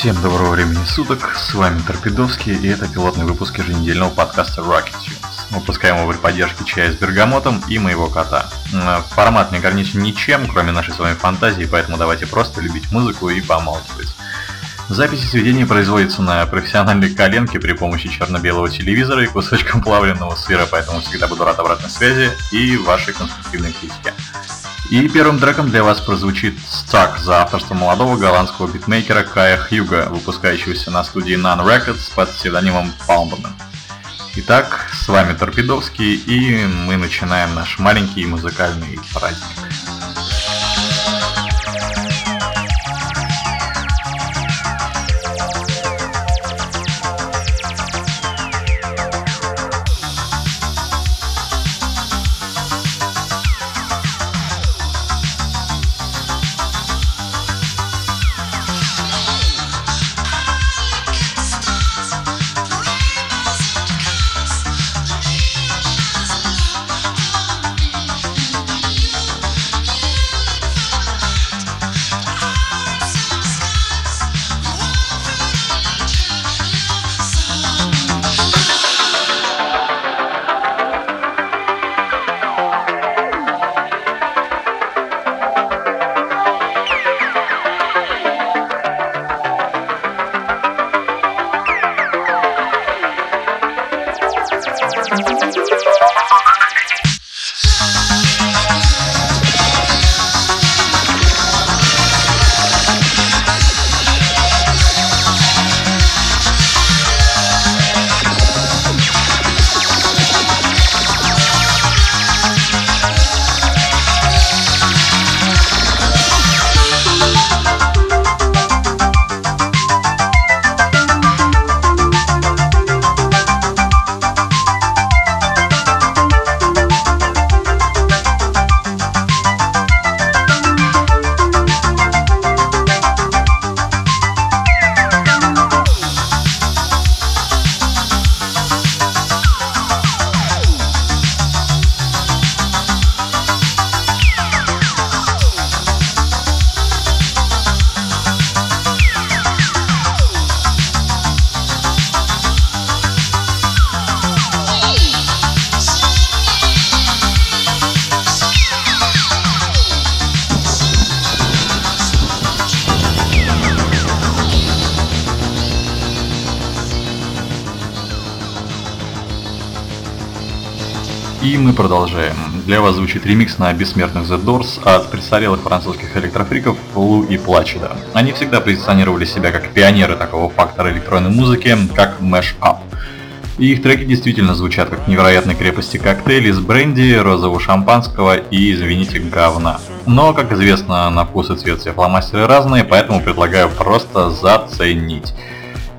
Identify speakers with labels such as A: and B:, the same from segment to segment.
A: Всем доброго времени суток, с вами Торпедовский, и это пилотный выпуск еженедельного подкаста Rocket Tunes. Выпускаем его при поддержке чая с бергамотом и моего кота. Формат не ограничен ничем, кроме нашей с вами фантазии, поэтому давайте просто любить музыку и помалкивать. Запись и сведения производится на профессиональной коленке при помощи черно-белого телевизора и кусочком плавленного сыра, поэтому всегда буду рад обратной связи и вашей конструктивной критике. И первым треком для вас прозвучит Stuck за авторство молодого голландского битмейкера Кая Хьюга, выпускающегося на студии None Records под псевдонимом Palmberman. Итак, с вами Торпедовский, и мы начинаем наш маленький музыкальный праздник. Продолжаем. Для вас звучит ремикс на бессмертных The Doors от престарелых французских электрофриков Лу и Плачеда. Они всегда позиционировали себя как пионеры такого фактора электронной музыки, как Up. И их треки действительно звучат как невероятной крепости коктейль из бренди, розового шампанского и, извините, говна. Но, как известно, на вкус и цвет все фломастеры разные, поэтому предлагаю просто заценить.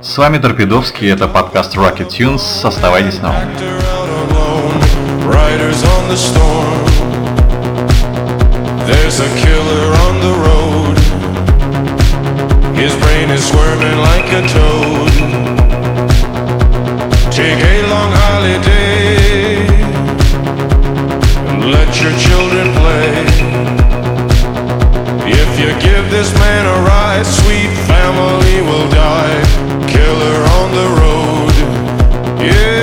A: С вами Торпедовский, это подкаст Rocket Tunes, оставайтесь на волне. Riders on the storm. There's a killer on the road. His brain is squirming like a toad. Take a long holiday and let your children play. If you give this man a ride, sweet family will die. Killer on the road. Yeah.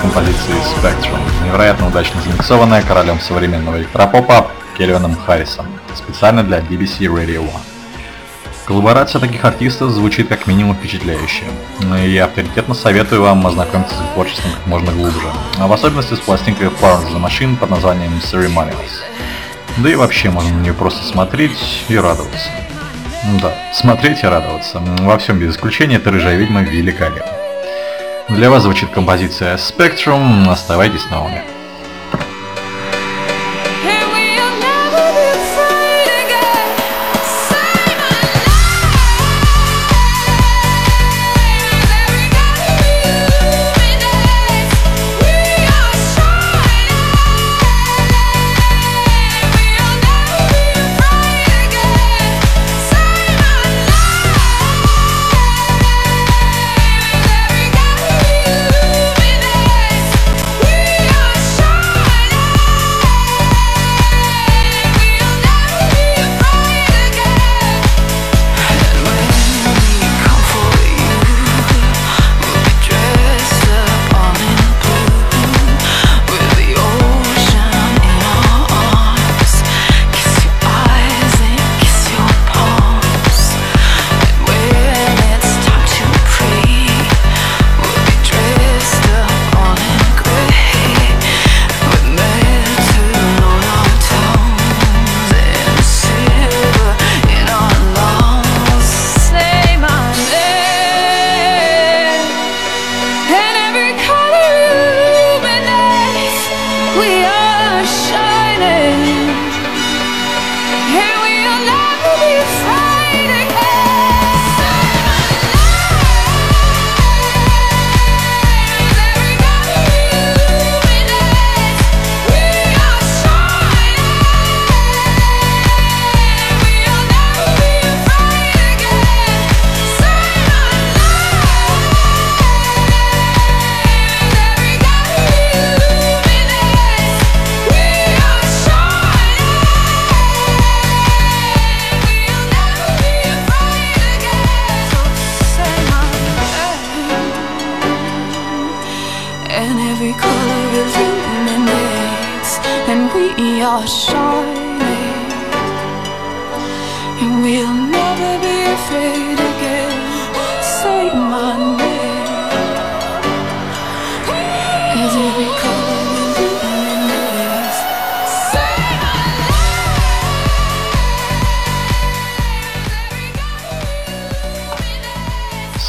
B: Композицией Spectrum, невероятно удачно замиксованная королем современного электропопа Кельвином Харрисом, специально для BBC Radio One. Коллаборация таких артистов звучит как минимум впечатляюще, и авторитетно советую вам ознакомиться с их творчеством как можно глубже, а в особенности с пластинкой Florence the Machine под названием Ceremonials. Да и вообще можно на нее просто смотреть и радоваться. Да, смотреть и радоваться. Во всем без исключения эта рыжая ведьма великолепна. Для вас звучит композиция Spectrum. Оставайтесь на уме.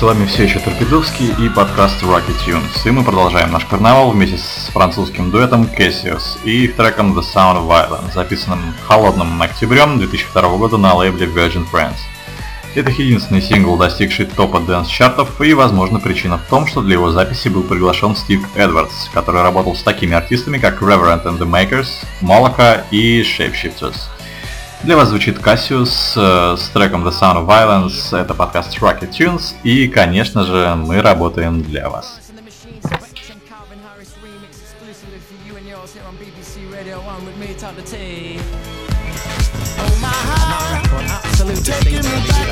B: С вами все еще Торпедовский и подкаст Rocket Tunes. И мы продолжаем наш карнавал вместе с французским дуэтом Cassius и их треком The Sound of Violence, записанным холодным октябрем 2002 года на лейбле Virgin Friends. Это единственный сингл, достигший топа дэнс-чартов, и, возможно, причина в том, что для его записи был приглашен Стив Эдвардс, который работал с такими артистами, как Reverend and the Makers, Молока и Shapeshifters. Для вас звучит Cassius э, с треком The Sound of Violence, это подкаст Rocket Tunes, и, конечно же, мы работаем для вас. Taking me back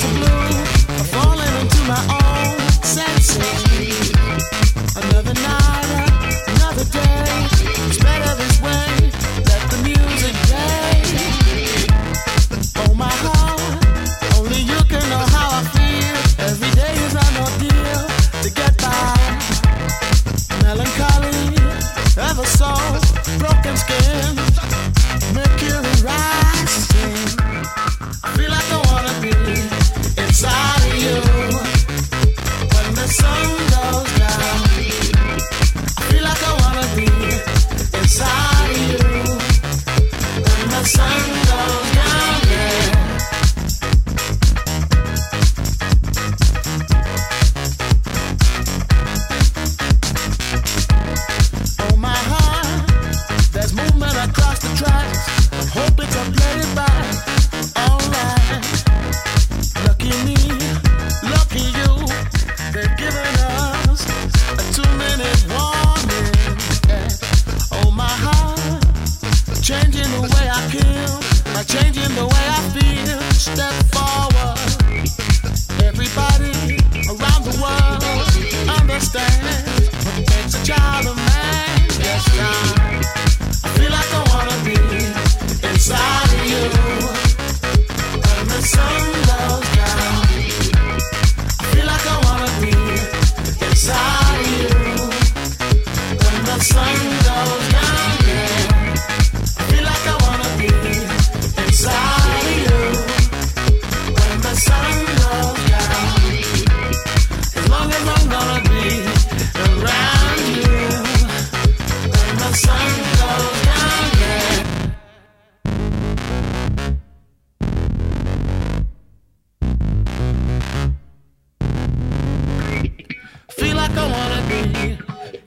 B: don't wanna be.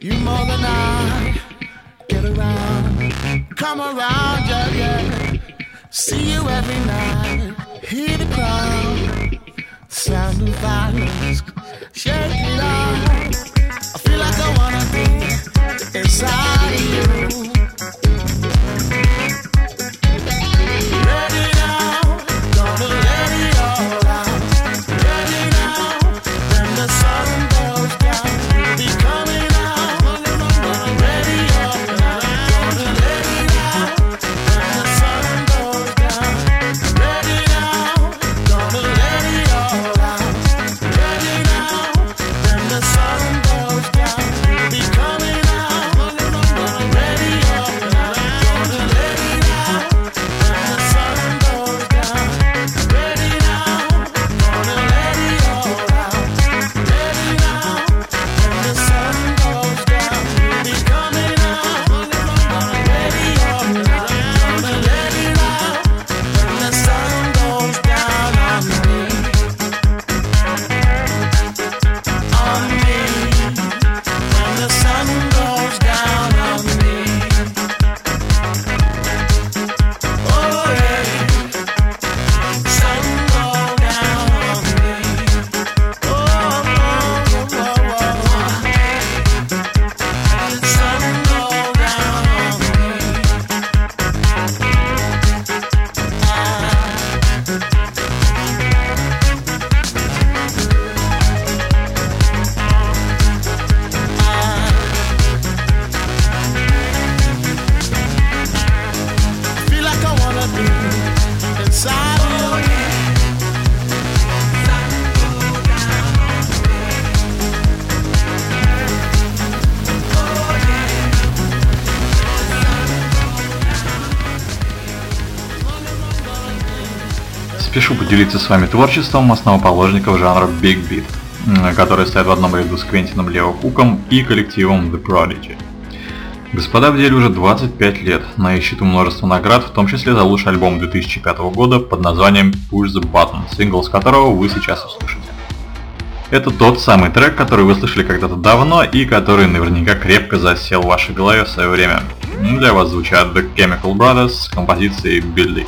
B: You more than I get around, come around, yeah, yeah. See you every night, hear the crowd, sound of violence, shake it off. I feel like I wanna be inside.
A: Спешу поделиться с вами творчеством основоположников жанра Big Beat, который стоит в одном ряду с Квентином Лео Куком и коллективом The Prodigy. Господа в деле уже 25 лет, на их счету множество наград, в том числе за лучший альбом 2005 года под названием Push the Button, сингл с которого вы сейчас услышите. Это тот самый трек, который вы слышали когда-то давно и который наверняка крепко засел в вашей голове в свое время. Для вас звучат The Chemical Brothers с композицией Billy.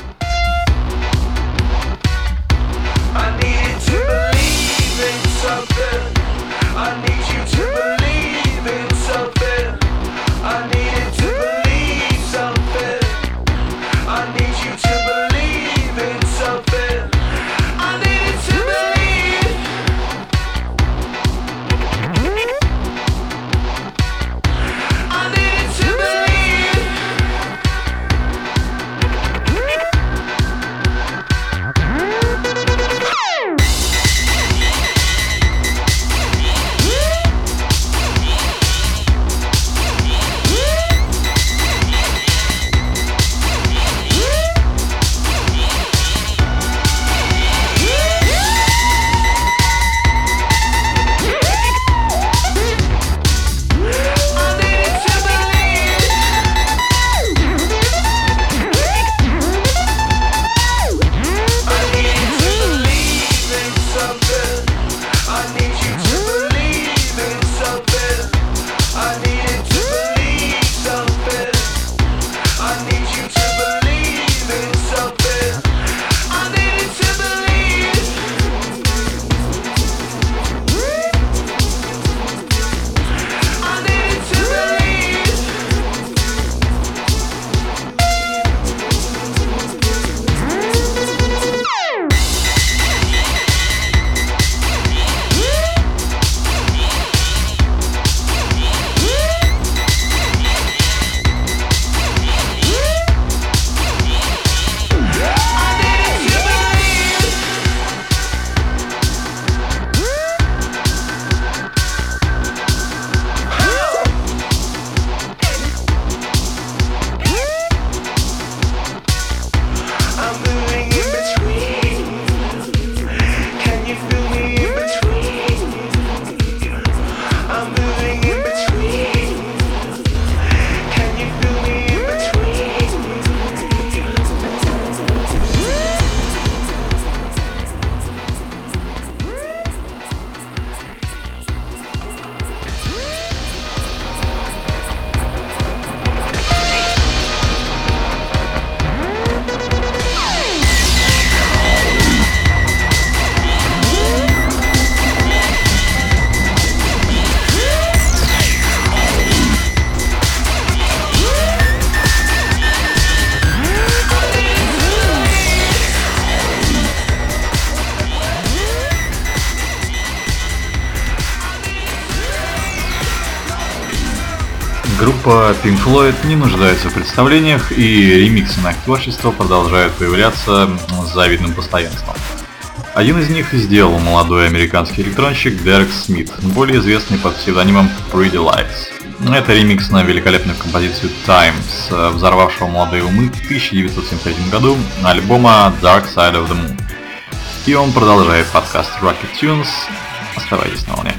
C: Группа Pink Floyd не нуждается в представлениях, и ремиксы на их творчество продолжают появляться с завидным постоянством. Один из них сделал молодой американский электронщик Дерек Смит, более известный под псевдонимом Pretty Lights. Это ремикс на великолепную композицию Times, взорвавшего молодые умы в 1973 году альбома Dark Side of the Moon. И он продолжает подкаст Rocket Tunes. Оставайтесь на волне.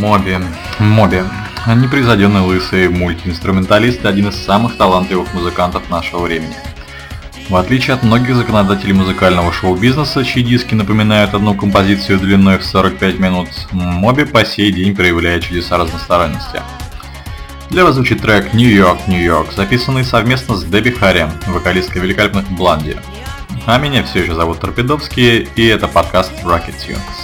C: Моби. Моби. Непревзойденный лысый мультиинструменталист – один из самых талантливых музыкантов нашего времени. В отличие от многих законодателей музыкального шоу-бизнеса, чьи диски напоминают одну композицию длиной в 45 минут, Моби по сей день проявляет чудеса разносторонности. Для вас звучит трек «New York, New York», записанный совместно с Дебби Харри, вокалисткой великолепных Бланди. А меня все еще зовут Торпедовский, и это подкаст Rocket Tunes.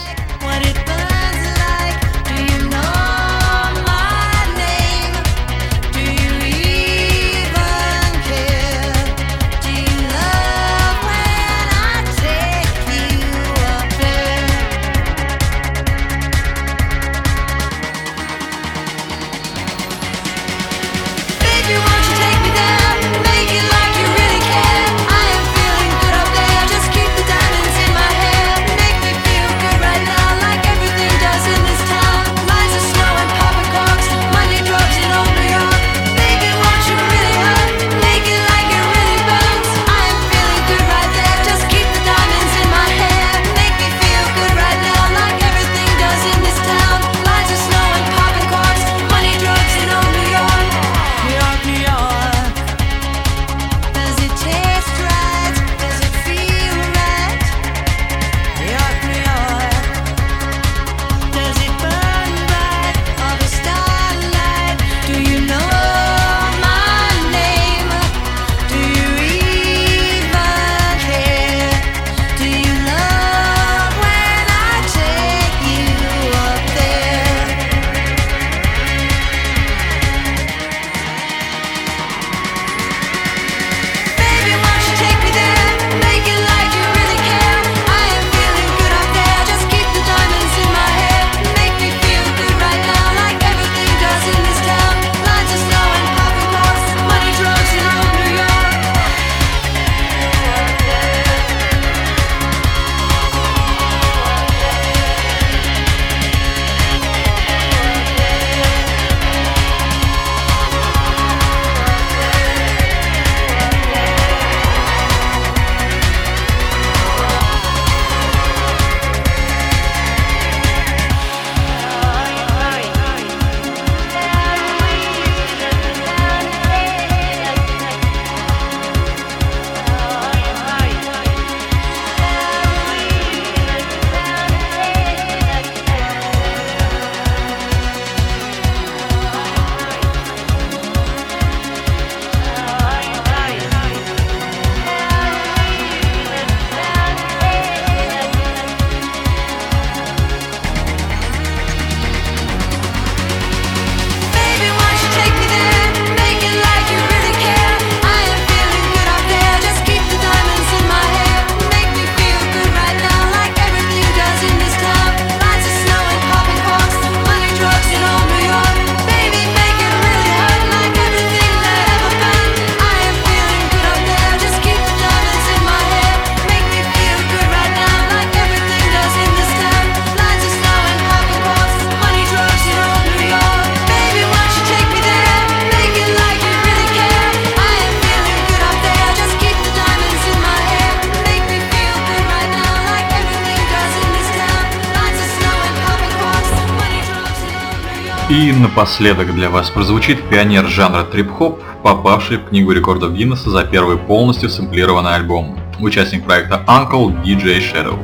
A: И напоследок для вас прозвучит пионер жанра трип-хоп, попавший в книгу рекордов Гиннесса за первый полностью сэмплированный альбом. Участник проекта Uncle DJ Shadow.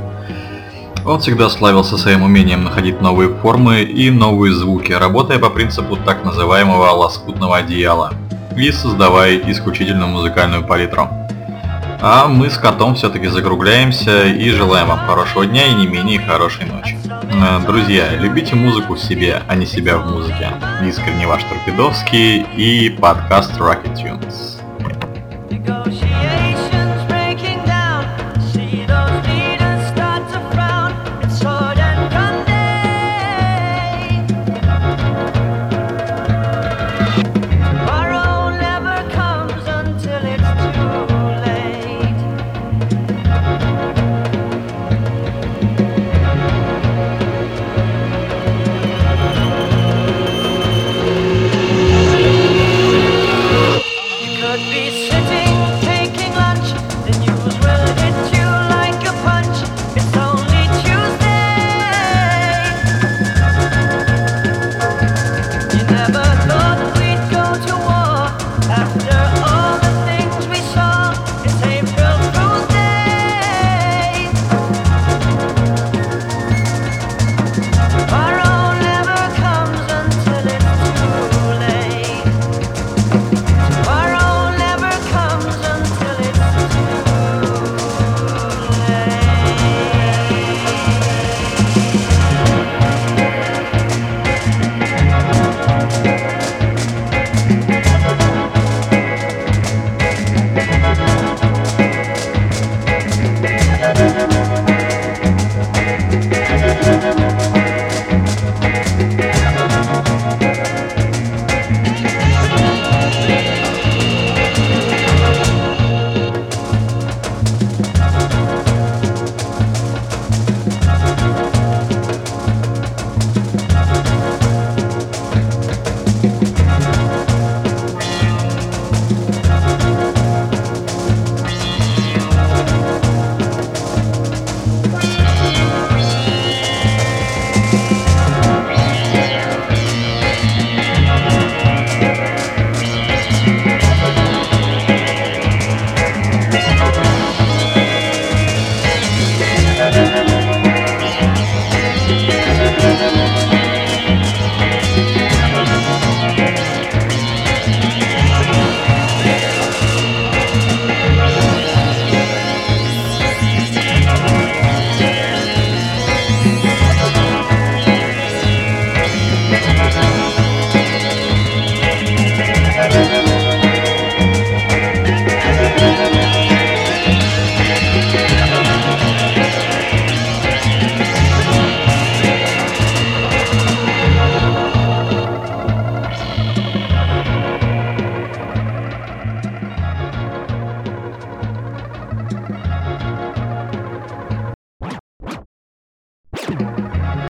A: Он всегда славился своим умением находить новые формы и новые звуки, работая по принципу так называемого лоскутного одеяла и создавая исключительную музыкальную палитру. А мы с котом все-таки закругляемся и желаем вам хорошего дня и не менее хорошей ночи. Э, друзья, любите музыку в себе, а не себя в музыке. Искренне ваш Торпедовский и подкаст Rocket Tunes.